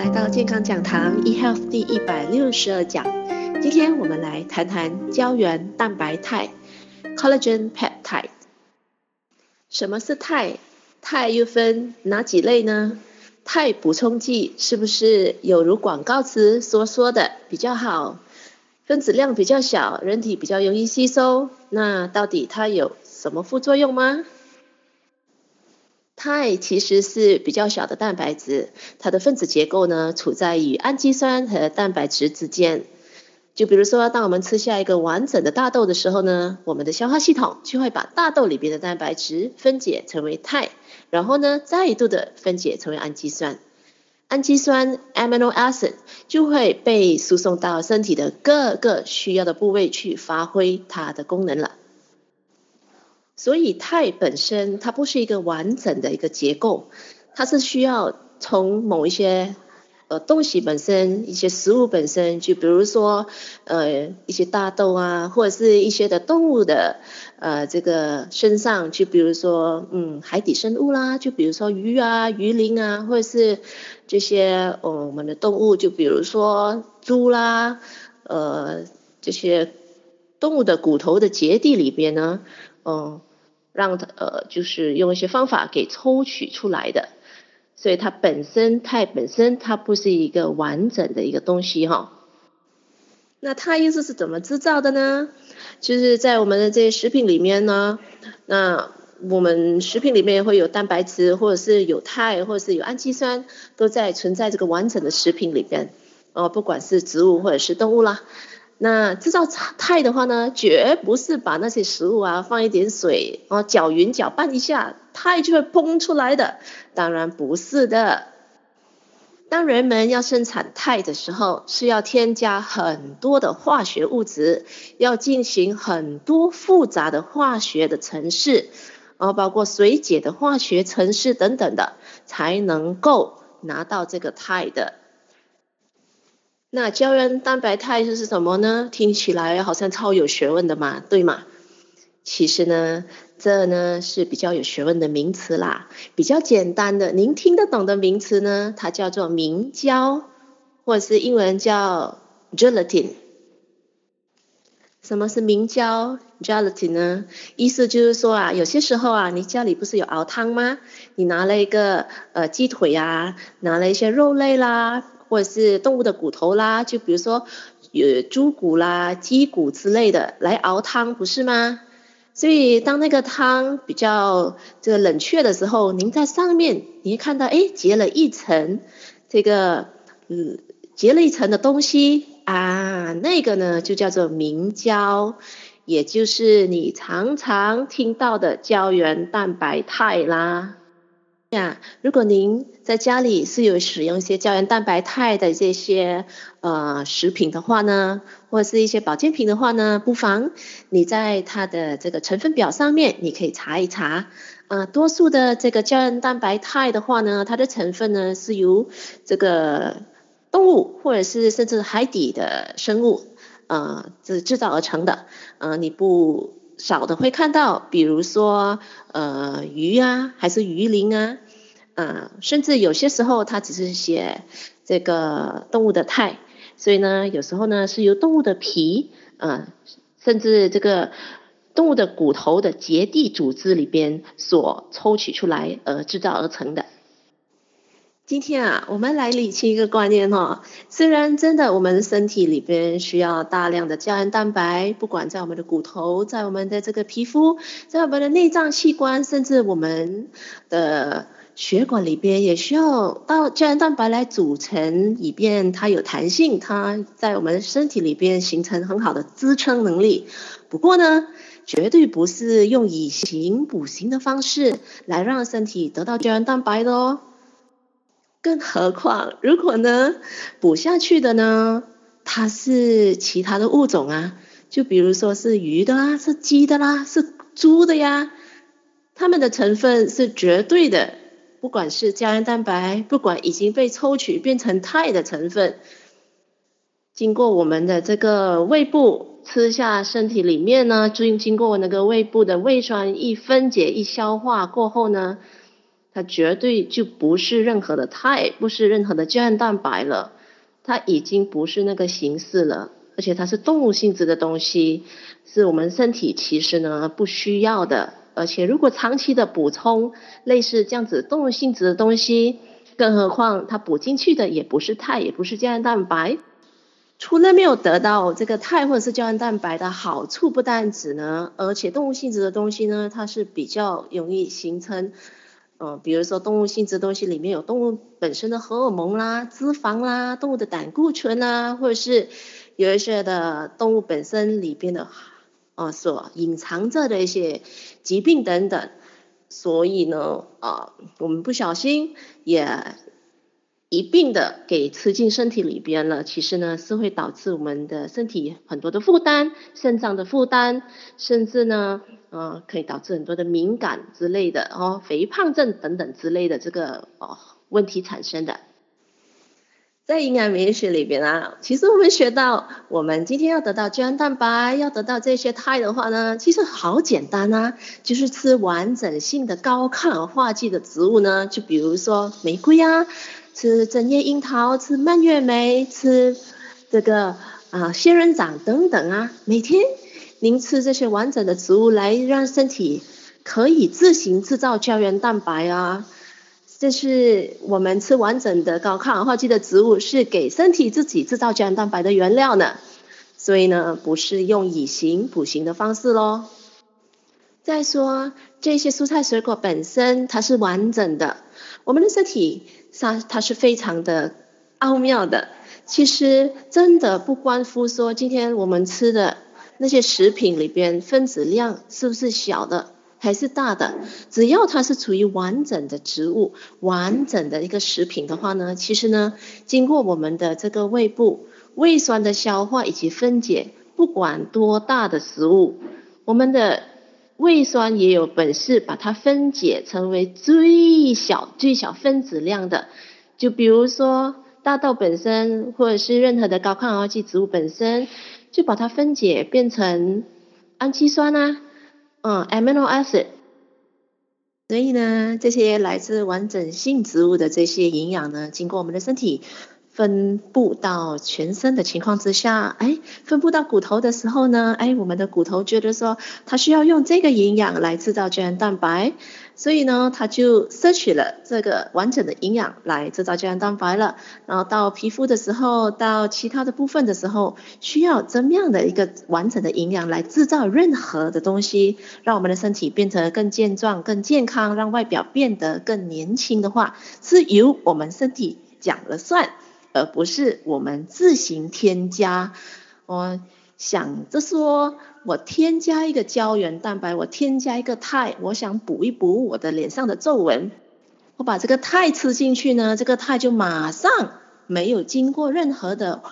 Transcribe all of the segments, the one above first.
来到健康讲堂 eHealth 第一百六十二讲。今天我们来谈谈胶原蛋白肽 （Collagen Peptide）。什么是肽？肽又分哪几类呢？肽补充剂是不是有如广告词所说的比较好，分子量比较小，人体比较容易吸收？那到底它有什么副作用吗？肽其实是比较小的蛋白质，它的分子结构呢，处在于氨基酸和蛋白质之间。就比如说，当我们吃下一个完整的大豆的时候呢，我们的消化系统就会把大豆里边的蛋白质分解成为肽，然后呢，再度的分解成为氨基酸。氨基酸 （amino acid） 就会被输送到身体的各个需要的部位去发挥它的功能了。所以肽本身它不是一个完整的一个结构，它是需要从某一些呃东西本身、一些食物本身，就比如说呃一些大豆啊，或者是一些的动物的呃这个身上，就比如说嗯海底生物啦，就比如说鱼啊、鱼鳞啊，或者是这些呃我们的动物，就比如说猪啦，呃这些动物的骨头的结缔里边呢，嗯、让它呃，就是用一些方法给抽取出来的，所以它本身肽本身它不是一个完整的一个东西哈。那它又是是怎么制造的呢？就是在我们的这些食品里面呢，那我们食品里面会有蛋白质，或者是有肽，或者是有氨基酸，都在存在这个完整的食品里边哦，不管是植物或者是动物啦。那制造肽的话呢，绝不是把那些食物啊放一点水，哦搅匀搅拌一下，肽就会崩出来的。当然不是的。当人们要生产肽的时候，是要添加很多的化学物质，要进行很多复杂的化学的程式，啊包括水解的化学程式等等的，才能够拿到这个肽的。那胶原蛋白肽就是什么呢？听起来好像超有学问的嘛，对吗？其实呢，这呢是比较有学问的名词啦。比较简单的，您听得懂的名词呢，它叫做明胶，或者是英文叫 gelatin。什么是明胶 gelatin 呢？意思就是说啊，有些时候啊，你家里不是有熬汤吗？你拿了一个呃鸡腿啊，拿了一些肉类啦。或者是动物的骨头啦，就比如说有猪骨啦、鸡骨之类的来熬汤，不是吗？所以当那个汤比较这个冷却的时候，您在上面您看到，哎，结了一层这个嗯，结了一层的东西啊，那个呢就叫做明胶，也就是你常常听到的胶原蛋白肽啦。呀，如果您在家里是有使用一些胶原蛋白肽的这些呃食品的话呢，或者是一些保健品的话呢，不妨你在它的这个成分表上面，你可以查一查。呃，多数的这个胶原蛋白肽的话呢，它的成分呢是由这个动物或者是甚至海底的生物呃这制造而成的。呃，你不。少的会看到，比如说呃鱼啊，还是鱼鳞啊，呃，甚至有些时候它只是写这个动物的肽，所以呢，有时候呢是由动物的皮，呃，甚至这个动物的骨头的结缔组织里边所抽取出来而制造而成的。今天啊，我们来理清一个观念哈。虽然真的我们身体里边需要大量的胶原蛋白，不管在我们的骨头，在我们的这个皮肤，在我们的内脏器官，甚至我们的血管里边，也需要到胶原蛋白来组成，以便它有弹性，它在我们身体里边形成很好的支撑能力。不过呢，绝对不是用以形补形的方式来让身体得到胶原蛋白的哦。更何况，如果呢补下去的呢，它是其他的物种啊，就比如说是鱼的啦，是鸡的啦，是猪的呀，它们的成分是绝对的，不管是胶原蛋白，不管已经被抽取变成肽的成分，经过我们的这个胃部吃下身体里面呢，经经过那个胃部的胃酸一分解一消化过后呢。它绝对就不是任何的肽，不是任何的胶原蛋白了，它已经不是那个形式了，而且它是动物性质的东西，是我们身体其实呢不需要的，而且如果长期的补充类似这样子动物性质的东西，更何况它补进去的也不是肽，也不是胶原蛋白。除了没有得到这个肽或者是胶原蛋白的好处，不单止呢，而且动物性质的东西呢，它是比较容易形成，嗯，比如说动物性质东西里面有动物本身的荷尔蒙啦、脂肪啦、动物的胆固醇啦，或者是有一些的动物本身里边的，呃，所隐藏着的一些疾病等等，所以呢，啊、我们不小心也。一并的给吃进身体里边了，其实呢是会导致我们的身体很多的负担，肾脏的负担，甚至呢，呃，可以导致很多的敏感之类的哦，肥胖症等等之类的这个哦问题产生的。在营养免疫学里边啊，其实我们学到，我们今天要得到胶原蛋白，要得到这些肽的话呢，其实好简单啊，就是吃完整性的高抗氧化剂的植物呢，就比如说玫瑰啊。吃针叶樱桃，吃蔓越莓，吃这个啊、仙人掌等等啊，每天您吃这些完整的植物来让身体可以自行制造胶原蛋白啊。这是我们吃完整的高抗氧化剂的植物，是给身体自己制造胶原蛋白的原料呢。所以呢，不是用以形补形的方式喽。再说这些蔬菜水果本身它是完整的，我们的身体。它它是非常的奥妙的，其实真的不关乎说今天我们吃的那些食品里边分子量是不是小的还是大的，只要它是处于完整的植物、完整的一个食品的话呢，其实呢，经过我们的这个胃部胃酸的消化以及分解，不管多大的食物，我们的。胃酸也有本事把它分解成为最小、最小分子量的，就比如说大豆本身，或者是任何的高抗氧化剂植物本身，就把它分解变成氨基酸啊，嗯，amino acid。所以呢，这些来自完整性植物的这些营养呢，经过我们的身体。分布到全身的情况之下，哎，分布到骨头的时候呢，哎，我们的骨头觉得说它需要用这个营养来制造胶原蛋白，所以呢，它就摄取了这个完整的营养来制造胶原蛋白了。然后到皮肤的时候，到其他的部分的时候，需要怎么样的一个完整的营养来制造任何的东西，让我们的身体变得更健壮、更健康，让外表变得更年轻的话，是由我们身体讲了算。而不是我们自行添加。我想着说，我添加一个胶原蛋白，我添加一个肽，我想补一补我的脸上的皱纹。我把这个肽吃进去呢，这个肽就马上没有经过任何的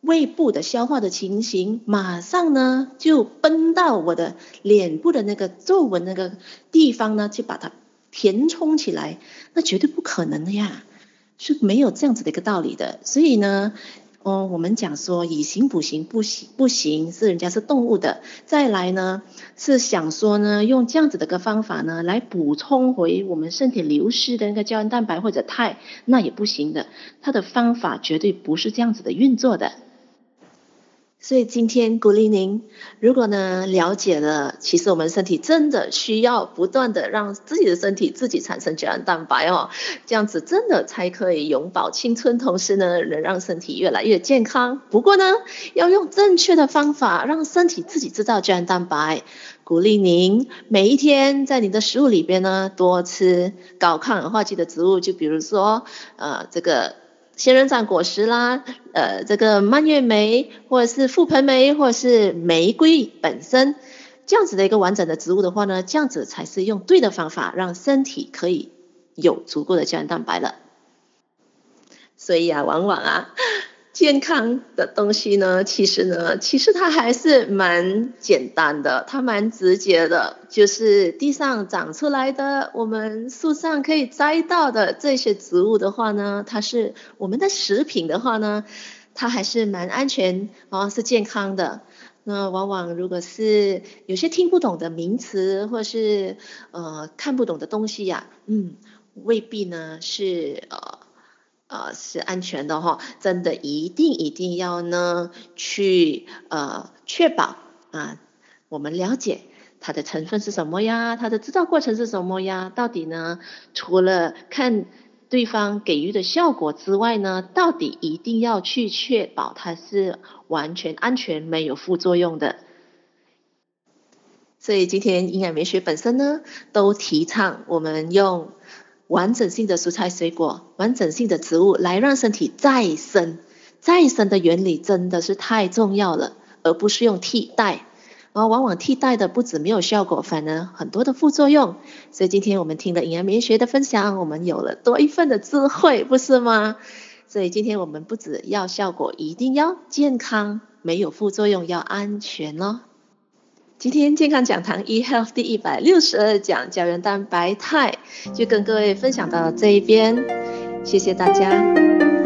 胃部的消化的情形，马上呢就奔到我的脸部的那个皱纹那个地方呢，去把它填充起来。那绝对不可能的呀。是没有这样子的一个道理的，所以呢，哦，我们讲说以形补形不行不行，是人家是动物的。再来呢，是想说呢，用这样子的一个方法呢，来补充回我们身体流失的那个胶原蛋白或者肽，那也不行的。它的方法绝对不是这样子的运作的。所以今天鼓励您，如果呢了解了，其实我们身体真的需要不断的让自己的身体自己产生胶原蛋白哦，这样子真的才可以永葆青春，同时呢能让身体越来越健康。不过呢，要用正确的方法让身体自己制造胶原蛋白。鼓励您每一天在你的食物里边呢多吃高抗氧化剂的植物，就比如说呃这个。仙人掌果实啦，呃，这个蔓越莓，或者是覆盆莓，或者是玫瑰本身，这样子的一个完整的植物的话呢，这样子才是用对的方法，让身体可以有足够的胶原蛋白了。所以啊，往往啊。健康的东西呢，其实呢，其实它还是蛮简单的，它蛮直接的，就是地上长出来的，我们树上可以摘到的这些植物的话呢，它是我们的食品的话呢，它还是蛮安全啊，是健康的。那往往如果是有些听不懂的名词，或是呃看不懂的东西呀，嗯。未必呢是呃呃是安全的哈，真的一定一定要呢去呃确保啊，我们了解它的成分是什么呀，它的制造过程是什么呀，到底呢除了看对方给予的效果之外呢，到底一定要去确保它是完全安全没有副作用的。所以今天营养美学本身呢，都提倡我们用完整性的蔬菜水果、完整性的植物来让身体再生。再生的原理真的是太重要了，而不是用替代。而往往替代的不止没有效果，反而很多的副作用。所以今天我们听了营养美学的分享，我们有了多一份的智慧，不是吗？所以今天我们不止要效果，一定要健康，没有副作用，要安全哦。今天健康讲堂 eHealth 第一百六十二讲胶原蛋白肽，就跟各位分享到这一边，谢谢大家。